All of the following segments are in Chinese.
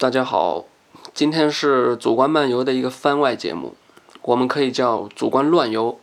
大家好，今天是主观漫游的一个番外节目，我们可以叫主观乱游。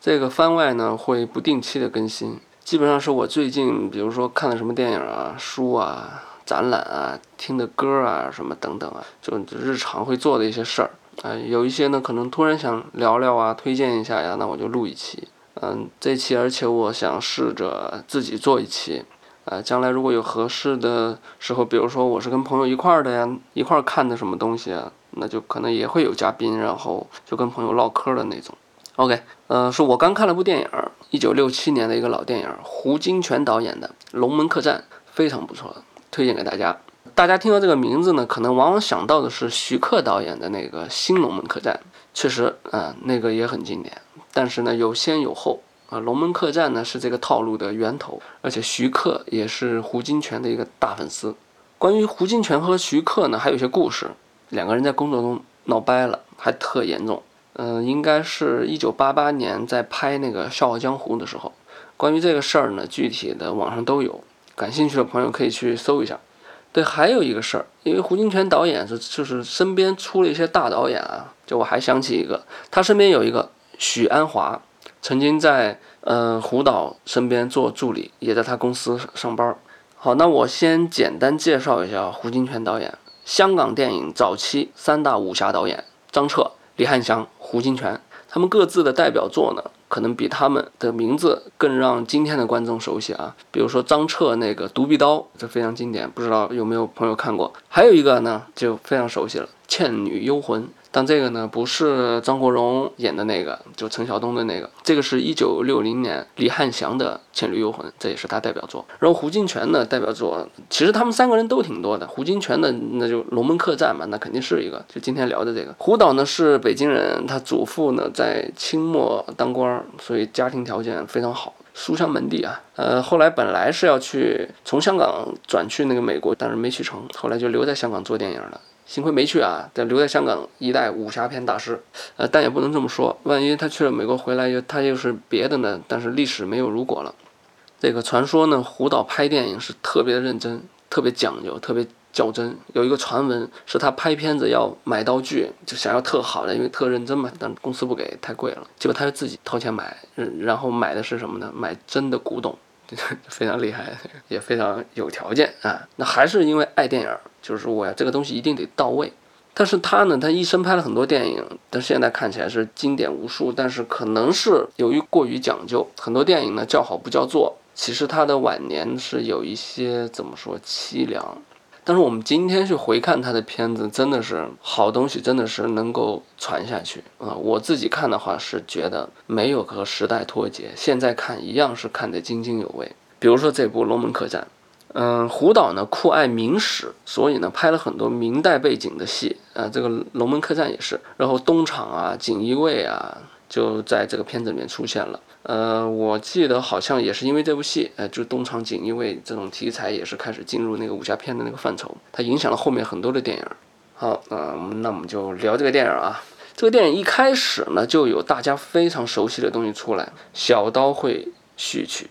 这个番外呢会不定期的更新，基本上是我最近，比如说看了什么电影啊、书啊、展览啊、听的歌啊什么等等啊，就日常会做的一些事儿啊。有一些呢可能突然想聊聊啊，推荐一下呀，那我就录一期。嗯，这期而且我想试着自己做一期。呃，将来如果有合适的时候，比如说我是跟朋友一块儿的呀，一块儿看的什么东西啊，那就可能也会有嘉宾，然后就跟朋友唠嗑的那种。OK，呃，是我刚看了部电影，一九六七年的一个老电影，胡金铨导演的《龙门客栈》，非常不错，推荐给大家。大家听到这个名字呢，可能往往想到的是徐克导演的那个《新龙门客栈》，确实，啊，那个也很经典，但是呢，有先有后。啊，龙门客栈呢是这个套路的源头，而且徐克也是胡金铨的一个大粉丝。关于胡金铨和徐克呢，还有一些故事，两个人在工作中闹掰了，还特严重。嗯，应该是一九八八年在拍那个《笑傲江湖》的时候。关于这个事儿呢，具体的网上都有，感兴趣的朋友可以去搜一下。对，还有一个事儿，因为胡金铨导演是就是身边出了一些大导演啊，就我还想起一个，他身边有一个许鞍华。曾经在呃胡导身边做助理，也在他公司上班。好，那我先简单介绍一下胡金铨导演，香港电影早期三大武侠导演张彻、李翰祥、胡金铨，他们各自的代表作呢，可能比他们的名字更让今天的观众熟悉啊。比如说张彻那个《独臂刀》，这非常经典，不知道有没有朋友看过？还有一个呢，就非常熟悉了，《倩女幽魂》。但这个呢，不是张国荣演的那个，就陈晓东的那个。这个是一九六零年李翰祥的《倩女幽魂》，这也是他代表作。然后胡金铨的代表作，其实他们三个人都挺多的。胡金铨的那就《龙门客栈》嘛，那肯定是一个。就今天聊的这个，胡导呢是北京人，他祖父呢在清末当官，所以家庭条件非常好，书香门第啊。呃，后来本来是要去从香港转去那个美国，但是没去成，后来就留在香港做电影了。幸亏没去啊，得留在香港一代武侠片大师。呃，但也不能这么说，万一他去了美国回来又他又是别的呢？但是历史没有如果了。这个传说呢，胡导拍电影是特别认真、特别讲究、特别较真。有一个传闻是他拍片子要买道具，就想要特好的，因为特认真嘛，但公司不给，太贵了。结果他就自己掏钱买，然后买的是什么呢？买真的古董，非常厉害，也非常有条件啊。那还是因为爱电影。就是我呀，这个东西一定得到位。但是他呢，他一生拍了很多电影，但现在看起来是经典无数。但是可能是由于过于讲究，很多电影呢叫好不叫座。其实他的晚年是有一些怎么说凄凉。但是我们今天去回看他的片子，真的是好东西，真的是能够传下去啊！我自己看的话是觉得没有和时代脱节，现在看一样是看得津津有味。比如说这部《龙门客栈》。嗯，胡导呢酷爱明史，所以呢拍了很多明代背景的戏啊。这个《龙门客栈》也是，然后东厂啊、锦衣卫啊，就在这个片子里面出现了。呃，我记得好像也是因为这部戏，呃，就东厂、锦衣卫这种题材也是开始进入那个武侠片的那个范畴，它影响了后面很多的电影。好，那、呃，那我们就聊这个电影啊。这个电影一开始呢就有大家非常熟悉的东西出来，小刀会序曲。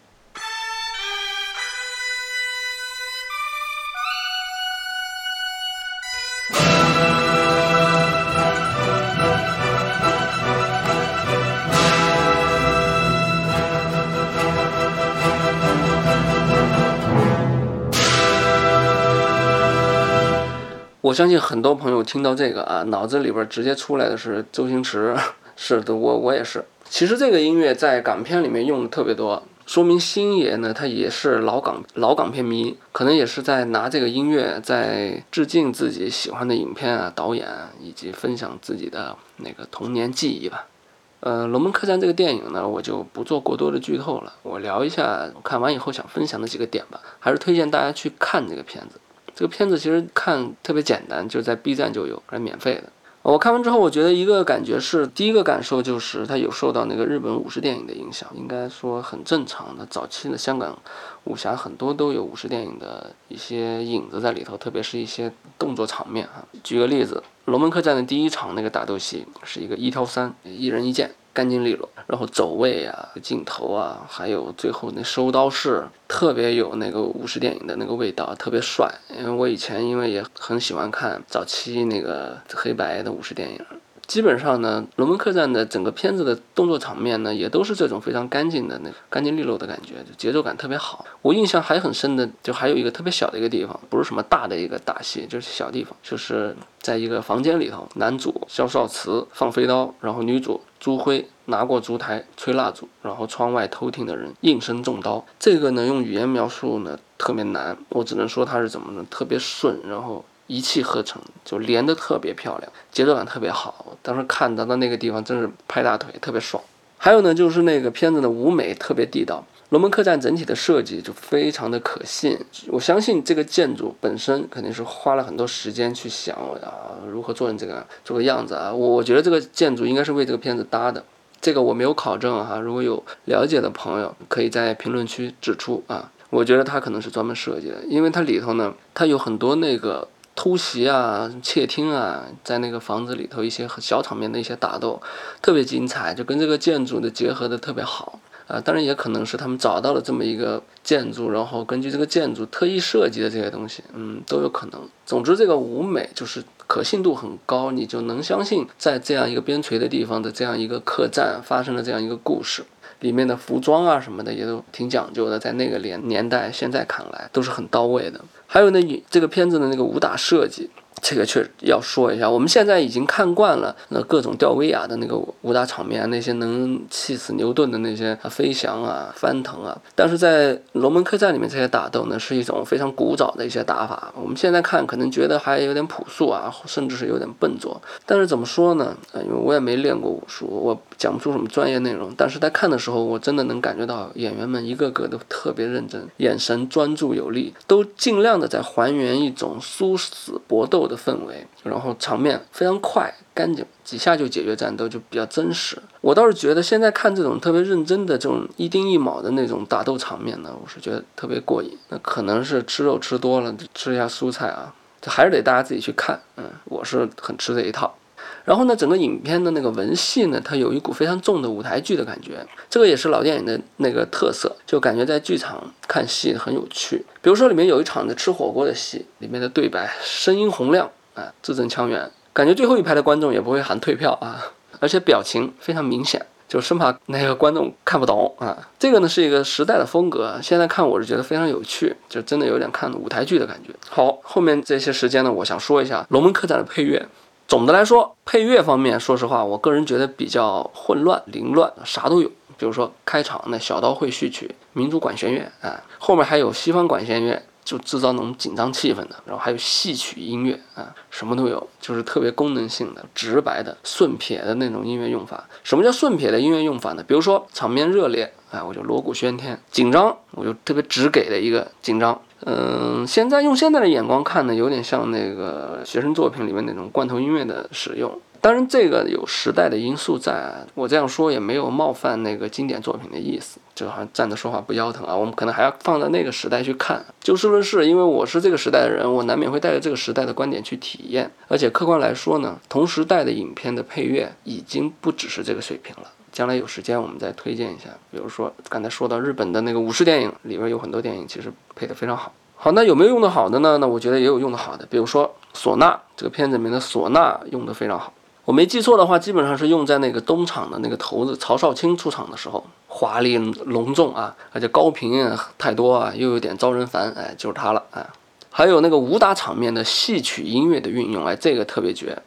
我相信很多朋友听到这个啊，脑子里边直接出来的是周星驰，是的，我我也是。其实这个音乐在港片里面用的特别多，说明星爷呢他也是老港老港片迷，可能也是在拿这个音乐在致敬自己喜欢的影片啊、导演以及分享自己的那个童年记忆吧。呃，《龙门客栈》这个电影呢，我就不做过多的剧透了，我聊一下看完以后想分享的几个点吧，还是推荐大家去看这个片子。这个片子其实看特别简单，就在 B 站就有，还免费的。我看完之后，我觉得一个感觉是，第一个感受就是它有受到那个日本武士电影的影响，应该说很正常的。早期的香港武侠很多都有武士电影的一些影子在里头，特别是一些动作场面啊。举个例子，《龙门客栈》的第一场那个打斗戏是一个一挑三，一人一剑。干净利落，然后走位啊、镜头啊，还有最后那收刀式，特别有那个武士电影的那个味道，特别帅。因为我以前因为也很喜欢看早期那个黑白的武士电影。基本上呢，《龙门客栈》的整个片子的动作场面呢，也都是这种非常干净的那干净利落的感觉，就节奏感特别好。我印象还很深的，就还有一个特别小的一个地方，不是什么大的一个大戏，就是小地方，就是在一个房间里头，男主萧少慈放飞刀，然后女主朱辉拿过烛台吹蜡烛，然后窗外偷听的人应声中刀。这个呢，用语言描述呢特别难，我只能说它是怎么呢？特别顺，然后。一气呵成，就连得特别漂亮，节奏感特别好。当时看到的那个地方，真是拍大腿，特别爽。还有呢，就是那个片子的舞美特别地道，龙门客栈整体的设计就非常的可信。我相信这个建筑本身肯定是花了很多时间去想啊，如何做成这个这个样子啊。我我觉得这个建筑应该是为这个片子搭的，这个我没有考证哈。如果有了解的朋友，可以在评论区指出啊。我觉得它可能是专门设计的，因为它里头呢，它有很多那个。突袭啊，窃听啊，在那个房子里头一些小场面的一些打斗，特别精彩，就跟这个建筑的结合的特别好啊。当然也可能是他们找到了这么一个建筑，然后根据这个建筑特意设计的这些东西，嗯，都有可能。总之，这个舞美就是可信度很高，你就能相信在这样一个边陲的地方的这样一个客栈发生了这样一个故事。里面的服装啊什么的也都挺讲究的，在那个年年代，现在看来都是很到位的。还有呢，这个片子的那个武打设计。这个确要说一下，我们现在已经看惯了那各种吊威亚的那个武打场面，那些能气死牛顿的那些飞翔啊、翻腾啊。但是在《龙门客栈》里面，这些打斗呢，是一种非常古早的一些打法。我们现在看可能觉得还有点朴素啊，甚至是有点笨拙。但是怎么说呢？呃，因为我也没练过武术，我讲不出什么专业内容。但是在看的时候，我真的能感觉到演员们一个个都特别认真，眼神专注有力，都尽量的在还原一种殊死搏斗。的氛围，然后场面非常快、干净，几下就解决战斗，就比较真实。我倒是觉得现在看这种特别认真的这种一丁一卯的那种打斗场面呢，我是觉得特别过瘾。那可能是吃肉吃多了，吃一下蔬菜啊，这还是得大家自己去看。嗯，我是很吃这一套。然后呢，整个影片的那个文戏呢，它有一股非常重的舞台剧的感觉，这个也是老电影的那个特色，就感觉在剧场看戏很有趣。比如说里面有一场的吃火锅的戏，里面的对白声音洪亮，啊，字正腔圆，感觉最后一排的观众也不会喊退票啊，而且表情非常明显，就生怕那个观众看不懂啊。这个呢是一个时代的风格，现在看我是觉得非常有趣，就真的有点看舞台剧的感觉。好，后面这些时间呢，我想说一下《龙门客栈》的配乐。总的来说，配乐方面，说实话，我个人觉得比较混乱、凌乱，啥都有。比如说开场那小刀会序曲、民族管弦乐啊，后面还有西方管弦乐，就制造那种紧张气氛的。然后还有戏曲音乐啊，什么都有，就是特别功能性的、直白的、顺撇的那种音乐用法。什么叫顺撇的音乐用法呢？比如说场面热烈，哎，我就锣鼓喧天；紧张，我就特别直给的一个紧张。嗯，现在用现在的眼光看呢，有点像那个学生作品里面那种罐头音乐的使用。当然，这个有时代的因素在，我这样说也没有冒犯那个经典作品的意思，就好像站着说话不腰疼啊。我们可能还要放在那个时代去看。就事论事，因为我是这个时代的人，我难免会带着这个时代的观点去体验。而且客观来说呢，同时代的影片的配乐已经不只是这个水平了。将来有时间我们再推荐一下，比如说刚才说到日本的那个武士电影里边有很多电影其实配得非常好。好，那有没有用得好的呢？那我觉得也有用得好的，比如说唢呐，这个片子里面的唢呐用得非常好。我没记错的话，基本上是用在那个东厂的那个头子曹少卿出场的时候，华丽隆重啊，而且高频太多啊，又有点招人烦，哎，就是他了，哎。还有那个武打场面的戏曲音乐的运用，哎，这个特别绝。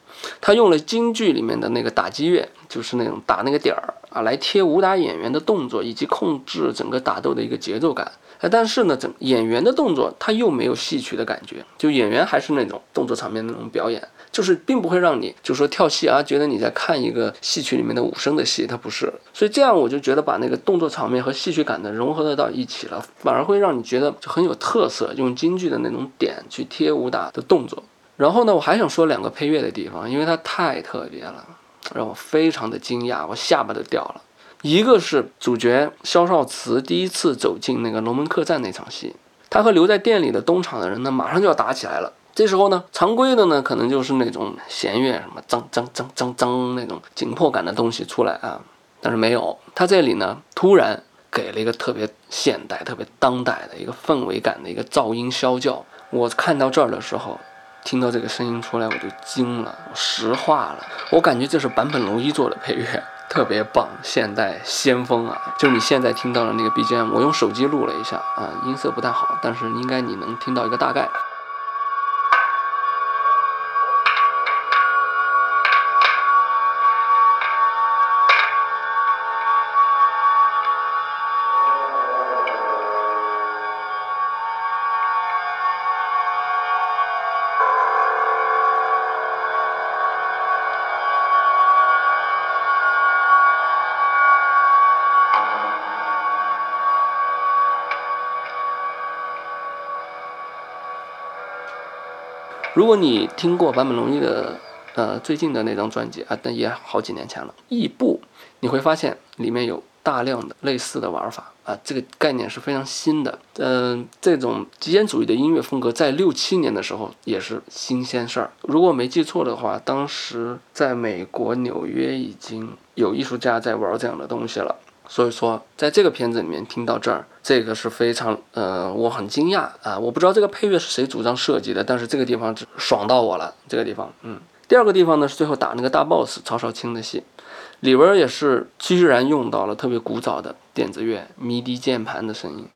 他用了京剧里面的那个打击乐，就是那种打那个点儿啊，来贴武打演员的动作以及控制整个打斗的一个节奏感。但是呢，整演员的动作他又没有戏曲的感觉，就演员还是那种动作场面那种表演。就是并不会让你就说跳戏啊，觉得你在看一个戏曲里面的武生的戏，它不是。所以这样我就觉得把那个动作场面和戏曲感的融合得到一起了，反而会让你觉得就很有特色，用京剧的那种点去贴武打的动作。然后呢，我还想说两个配乐的地方，因为它太特别了，让我非常的惊讶，我下巴都掉了。一个是主角萧少慈第一次走进那个龙门客栈那场戏，他和留在店里的东厂的人呢，马上就要打起来了。这时候呢，常规的呢，可能就是那种弦乐，什么铮铮铮铮铮那种紧迫感的东西出来啊。但是没有，他这里呢突然给了一个特别现代、特别当代的一个氛围感的一个噪音啸叫。我看到这儿的时候，听到这个声音出来，我就惊了，我石化了。我感觉这是坂本龙一做的配乐，特别棒，现代先锋啊！就是你现在听到的那个 BGM，我用手机录了一下啊，音色不太好，但是应该你能听到一个大概。如果你听过坂本龙一的呃最近的那张专辑啊，但也好几年前了，《异步》，你会发现里面有大量的类似的玩法啊，这个概念是非常新的。嗯，这种极简主义的音乐风格在六七年的时候也是新鲜事儿。如果没记错的话，当时在美国纽约已经有艺术家在玩这样的东西了。所以说，在这个片子里面听到这儿，这个是非常呃，我很惊讶啊！我不知道这个配乐是谁主张设计的，但是这个地方爽到我了。这个地方，嗯，第二个地方呢是最后打那个大 boss 曹少卿的戏，里边也是居然用到了特别古早的电子乐迷笛键盘的声音。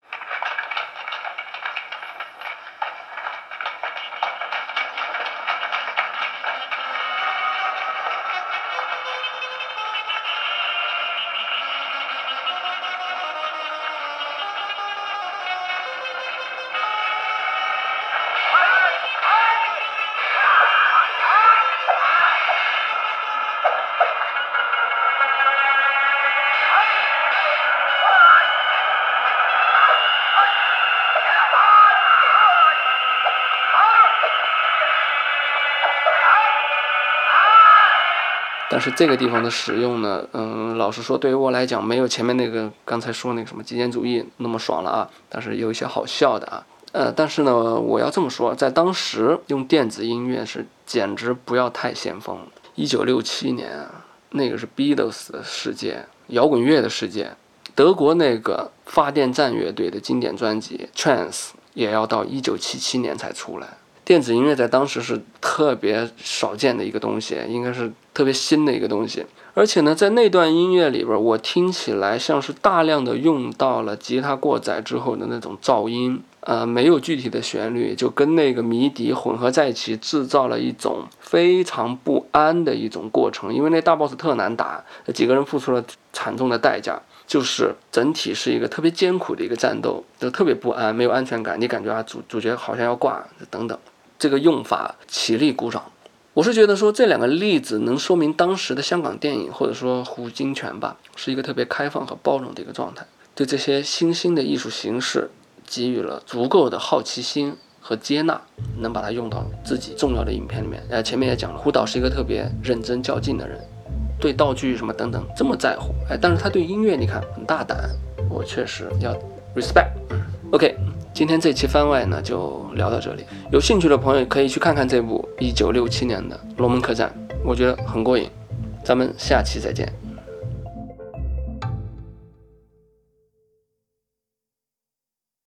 但是这个地方的使用呢，嗯，老实说，对于我来讲，没有前面那个刚才说那个什么极简主义那么爽了啊。但是有一些好笑的啊，呃，但是呢，我要这么说，在当时用电子音乐是简直不要太先锋。一九六七年啊，那个是 Beatles 的世界，摇滚乐的世界，德国那个发电站乐队的经典专辑《Trance》也要到一九七七年才出来。电子音乐在当时是特别少见的一个东西，应该是特别新的一个东西。而且呢，在那段音乐里边，我听起来像是大量的用到了吉他过载之后的那种噪音，呃，没有具体的旋律，就跟那个迷笛混合在一起，制造了一种非常不安的一种过程。因为那大 boss 特难打，几个人付出了惨重的代价。就是整体是一个特别艰苦的一个战斗，就特别不安，没有安全感。你感觉啊，主主角好像要挂，等等。这个用法起立鼓掌，我是觉得说这两个例子能说明当时的香港电影或者说胡金铨吧，是一个特别开放和包容的一个状态，对这些新兴的艺术形式给予了足够的好奇心和接纳，能把它用到自己重要的影片里面。呃，前面也讲了，胡导是一个特别认真较劲的人，对道具什么等等这么在乎，哎，但是他对音乐你看很大胆，我确实要 respect。OK。今天这期番外呢就聊到这里，有兴趣的朋友可以去看看这部一九六七年的《龙门客栈》，我觉得很过瘾。咱们下期再见。